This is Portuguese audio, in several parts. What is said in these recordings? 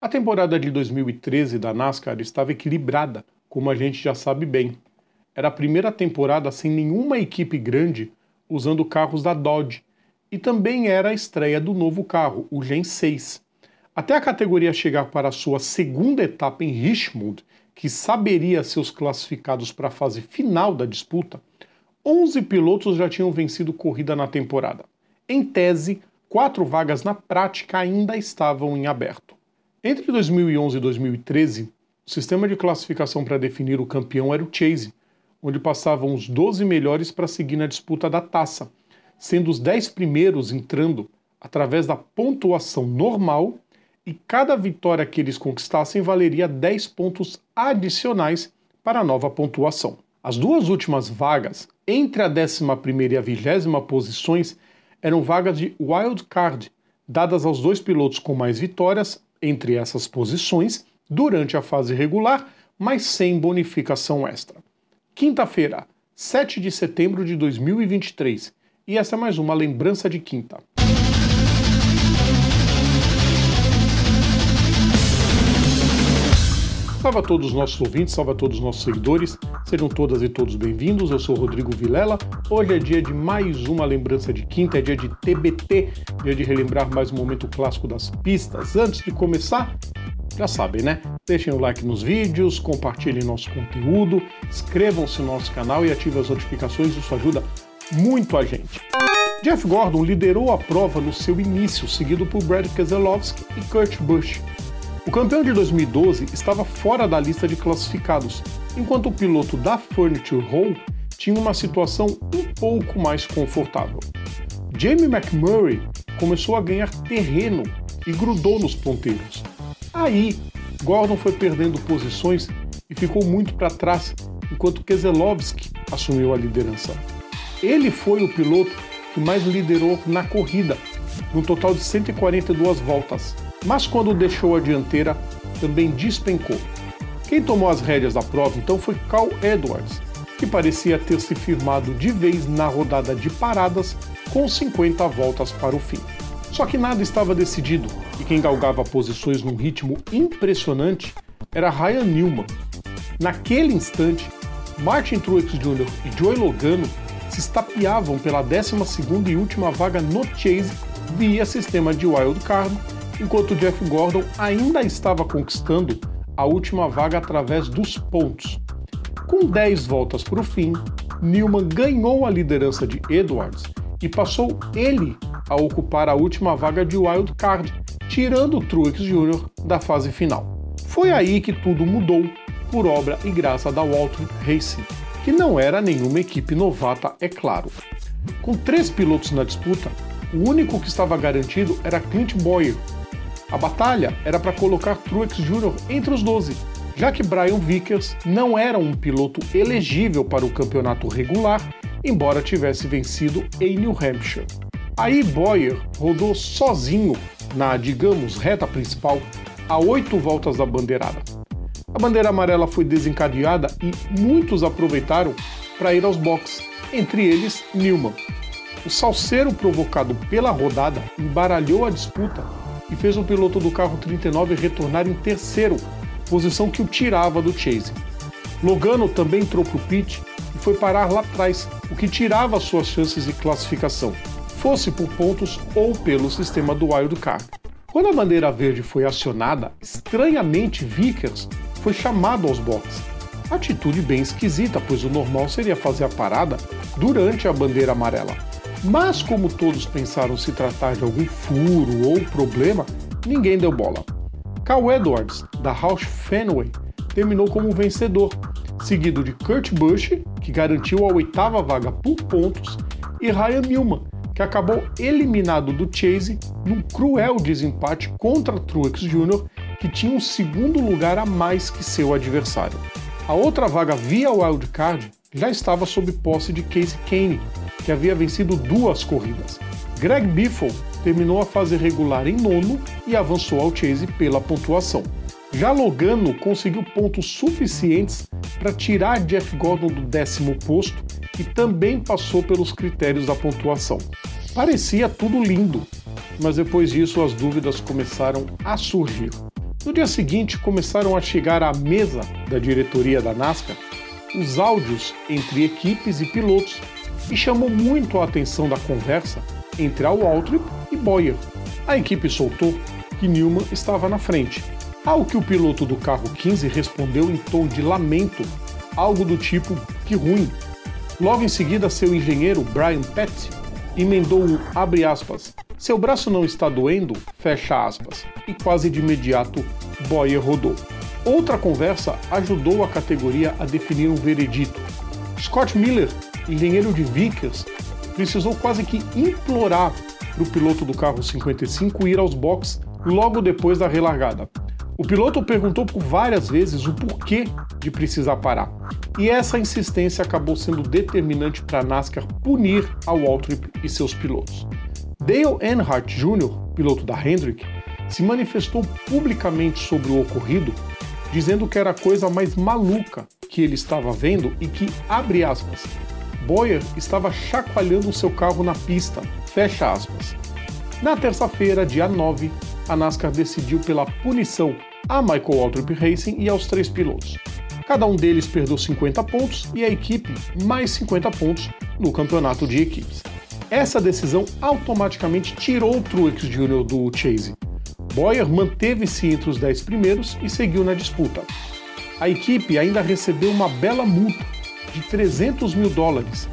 A temporada de 2013 da NASCAR estava equilibrada, como a gente já sabe bem. Era a primeira temporada sem nenhuma equipe grande usando carros da Dodge, e também era a estreia do novo carro, o Gen 6. Até a categoria chegar para a sua segunda etapa em Richmond, que saberia seus classificados para a fase final da disputa, 11 pilotos já tinham vencido corrida na temporada. Em tese, quatro vagas na prática ainda estavam em aberto. Entre 2011 e 2013, o sistema de classificação para definir o campeão era o Chase, onde passavam os 12 melhores para seguir na disputa da taça, sendo os 10 primeiros entrando através da pontuação normal e cada vitória que eles conquistassem valeria 10 pontos adicionais para a nova pontuação. As duas últimas vagas, entre a 11 e a 20 posições, eram vagas de wild card, dadas aos dois pilotos com mais vitórias entre essas posições durante a fase regular, mas sem bonificação extra. Quinta-feira, 7 de setembro de 2023, e essa é mais uma lembrança de quinta. Salve a todos os nossos ouvintes, salve a todos os nossos seguidores, sejam todas e todos bem-vindos. Eu sou Rodrigo Vilela. Hoje é dia de mais uma lembrança de quinta, é dia de TBT, dia de relembrar mais um momento clássico das pistas. Antes de começar, já sabem, né? Deixem o like nos vídeos, compartilhem nosso conteúdo, inscrevam-se no nosso canal e ativem as notificações, isso ajuda muito a gente. Jeff Gordon liderou a prova no seu início, seguido por Brad Keselowski e Kurt Busch. O campeão de 2012 estava fora da lista de classificados, enquanto o piloto da Furniture Hall tinha uma situação um pouco mais confortável. Jamie McMurray começou a ganhar terreno e grudou nos ponteiros. Aí, Gordon foi perdendo posições e ficou muito para trás, enquanto Keselowski assumiu a liderança. Ele foi o piloto que mais liderou na corrida, num total de 142 voltas mas quando deixou a dianteira, também despencou. Quem tomou as rédeas da prova então foi Carl Edwards, que parecia ter se firmado de vez na rodada de paradas com 50 voltas para o fim. Só que nada estava decidido e quem galgava posições num ritmo impressionante era Ryan Newman. Naquele instante, Martin Truex Jr. e Joey Logano se estapeavam pela 12 e última vaga no Chase via sistema de wildcard enquanto Jeff Gordon ainda estava conquistando a última vaga através dos pontos. Com 10 voltas para o fim, Newman ganhou a liderança de Edwards e passou ele a ocupar a última vaga de wild card, tirando Truex Jr. da fase final. Foi aí que tudo mudou, por obra e graça da Walter Racing, que não era nenhuma equipe novata, é claro. Com três pilotos na disputa, o único que estava garantido era Clint Boyer, a batalha era para colocar Truex Jr. entre os 12, já que Brian Vickers não era um piloto elegível para o campeonato regular, embora tivesse vencido em New Hampshire. Aí Boyer rodou sozinho na, digamos, reta principal a oito voltas da bandeirada. A bandeira amarela foi desencadeada e muitos aproveitaram para ir aos boxes, entre eles Newman. O salseiro provocado pela rodada embaralhou a disputa e fez o piloto do carro 39 retornar em terceiro, posição que o tirava do Chase. Logano também entrou para o pit e foi parar lá atrás, o que tirava suas chances de classificação, fosse por pontos ou pelo sistema do Wild Card. Quando a bandeira verde foi acionada, estranhamente Vickers foi chamado aos boxes. Atitude bem esquisita, pois o normal seria fazer a parada durante a bandeira amarela. Mas como todos pensaram se tratar de algum furo ou problema, ninguém deu bola. Cal Edwards, da Roush Fenway, terminou como vencedor, seguido de Kurt Busch, que garantiu a oitava vaga por pontos, e Ryan Newman, que acabou eliminado do Chase num cruel desempate contra Truex Jr., que tinha um segundo lugar a mais que seu adversário. A outra vaga via wildcard já estava sob posse de Casey Kane, que havia vencido duas corridas. Greg Biffle terminou a fase regular em nono e avançou ao Chase pela pontuação. Já Logano conseguiu pontos suficientes para tirar Jeff Gordon do décimo posto e também passou pelos critérios da pontuação. Parecia tudo lindo, mas depois disso as dúvidas começaram a surgir. No dia seguinte, começaram a chegar à mesa da diretoria da NASCAR os áudios entre equipes e pilotos e chamou muito a atenção da conversa entre Al Waltrip e Boyer. A equipe soltou que Newman estava na frente, ao que o piloto do carro 15 respondeu em tom de lamento, algo do tipo que ruim. Logo em seguida, seu engenheiro Brian Pett emendou um abre aspas, seu braço não está doendo, fecha aspas, e quase de imediato Boyer rodou. Outra conversa ajudou a categoria a definir um veredito. Scott Miller, engenheiro de Vickers, precisou quase que implorar para o piloto do carro 55 ir aos boxes logo depois da relargada. O piloto perguntou por várias vezes o porquê de precisar parar, e essa insistência acabou sendo determinante para a NASCAR punir a Waltrip e seus pilotos. Dale Earnhardt Jr., piloto da Hendrick, se manifestou publicamente sobre o ocorrido, dizendo que era a coisa mais maluca que ele estava vendo e que, abre aspas, Boyer estava chacoalhando seu carro na pista, fecha aspas. Na terça-feira, dia 9, a NASCAR decidiu pela punição a Michael Waltrip Racing e aos três pilotos. Cada um deles perdeu 50 pontos e a equipe mais 50 pontos no campeonato de equipes. Essa decisão automaticamente tirou o Truex Jr. do Chase. Boyer manteve-se entre os 10 primeiros e seguiu na disputa. A equipe ainda recebeu uma bela multa de 300 mil dólares.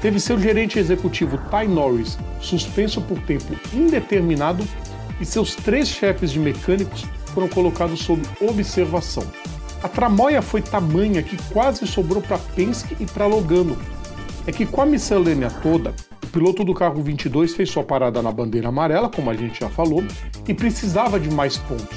Teve seu gerente executivo Ty Norris suspenso por tempo indeterminado e seus três chefes de mecânicos foram colocados sob observação. A tramóia foi tamanha que quase sobrou para Penske e para Logano. É que com a miscelânea toda, piloto do carro 22 fez sua parada na bandeira amarela, como a gente já falou, e precisava de mais pontos.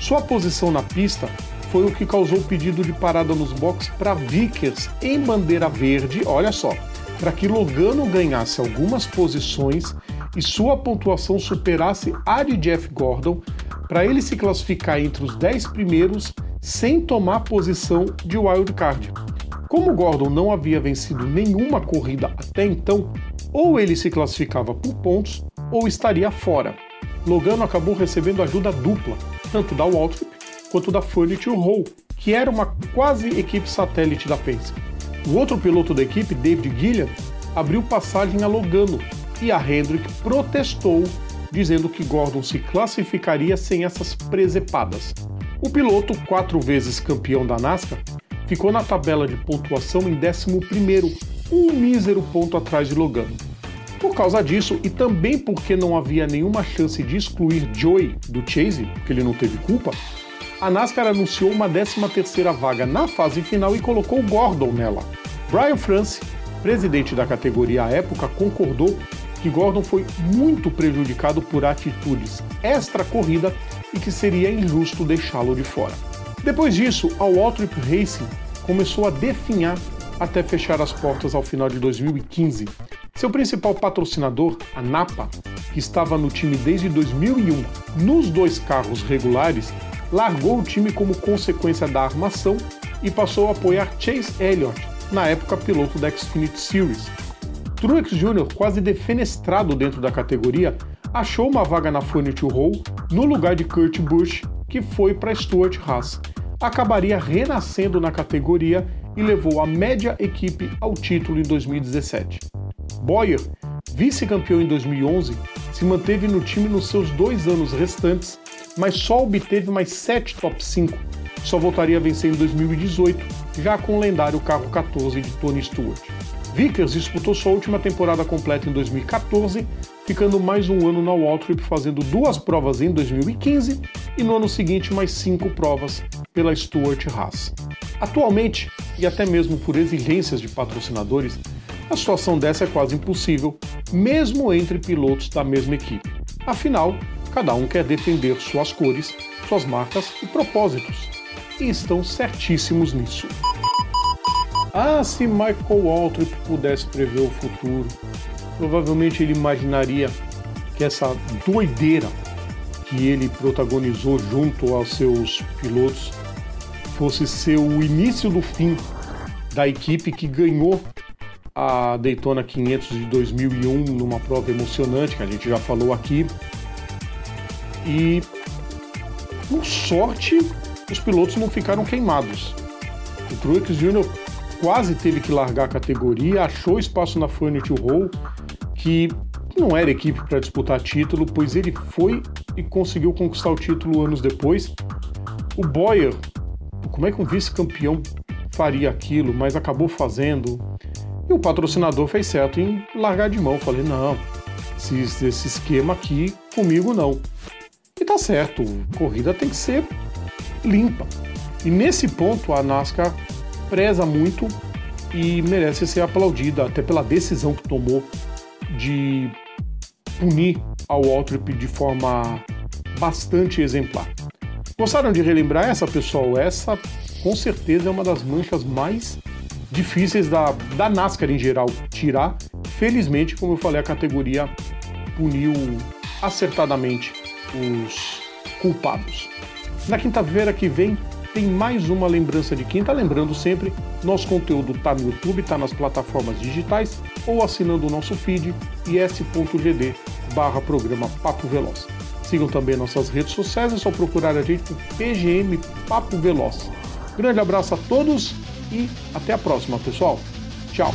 Sua posição na pista foi o que causou o pedido de parada nos boxes para Vickers em bandeira verde, olha só, para que Logano ganhasse algumas posições e sua pontuação superasse a de Jeff Gordon, para ele se classificar entre os 10 primeiros sem tomar posição de wildcard. Como Gordon não havia vencido nenhuma corrida até então, ou ele se classificava por pontos ou estaria fora. Logano acabou recebendo ajuda dupla, tanto da Waltrip quanto da Furniture Hall, que era uma quase equipe satélite da Penske. O outro piloto da equipe, David Gillian, abriu passagem a Logano e a Hendrick protestou, dizendo que Gordon se classificaria sem essas presepadas. O piloto, quatro vezes campeão da NASCAR, ficou na tabela de pontuação em 11, um mísero ponto atrás de Logano. Por causa disso, e também porque não havia nenhuma chance de excluir Joey do Chase, porque ele não teve culpa, a NASCAR anunciou uma 13ª vaga na fase final e colocou Gordon nela. Brian France, presidente da categoria à época, concordou que Gordon foi muito prejudicado por atitudes extra-corrida e que seria injusto deixá-lo de fora. Depois disso, a Waltrip Racing começou a definhar até fechar as portas ao final de 2015. Seu principal patrocinador, a Napa, que estava no time desde 2001 nos dois carros regulares, largou o time como consequência da armação e passou a apoiar Chase Elliott, na época piloto da Xfinity Series. Truex Jr., quase defenestrado dentro da categoria, achou uma vaga na Furniture Hall no lugar de Kurt Busch, que foi para Stuart Haas. Acabaria renascendo na categoria e levou a média equipe ao título em 2017. Boyer, vice-campeão em 2011, se manteve no time nos seus dois anos restantes, mas só obteve mais sete top 5. Só voltaria a vencer em 2018, já com o lendário carro 14 de Tony Stewart. Vickers disputou sua última temporada completa em 2014, ficando mais um ano na Waltrip, fazendo duas provas em 2015 e no ano seguinte mais cinco provas pela Stuart Haas. Atualmente, e até mesmo por exigências de patrocinadores, a situação dessa é quase impossível, mesmo entre pilotos da mesma equipe. Afinal, cada um quer defender suas cores, suas marcas e propósitos, e estão certíssimos nisso. Ah, se Michael Waltrip pudesse prever o futuro, provavelmente ele imaginaria que essa doideira que ele protagonizou junto aos seus pilotos fosse ser o início do fim da equipe que ganhou a Daytona 500 de 2001 numa prova emocionante que a gente já falou aqui. E Por sorte, os pilotos não ficaram queimados. O Truex Jr. quase teve que largar a categoria, achou espaço na Furniture Roll, que não era equipe para disputar título, pois ele foi e conseguiu conquistar o título anos depois. O Boyer, como é que um vice-campeão faria aquilo, mas acabou fazendo? E o patrocinador fez certo em largar de mão. Falei, não, esse, esse esquema aqui comigo não. Tá certo, corrida tem que ser limpa. E nesse ponto a NASCAR preza muito e merece ser aplaudida, até pela decisão que tomou de punir ao Waltrip de forma bastante exemplar. Gostaram de relembrar essa, pessoal? Essa com certeza é uma das manchas mais difíceis da, da NASCAR em geral tirar. Felizmente, como eu falei, a categoria puniu acertadamente os culpados. Na quinta-feira que vem tem mais uma lembrança de quinta. Lembrando sempre, nosso conteúdo está no YouTube, está nas plataformas digitais ou assinando o nosso feed is.gd barra programa Papo Veloz. Sigam também nossas redes sociais, é só procurar a gente por PGM Papo Veloz. Grande abraço a todos e até a próxima, pessoal. Tchau!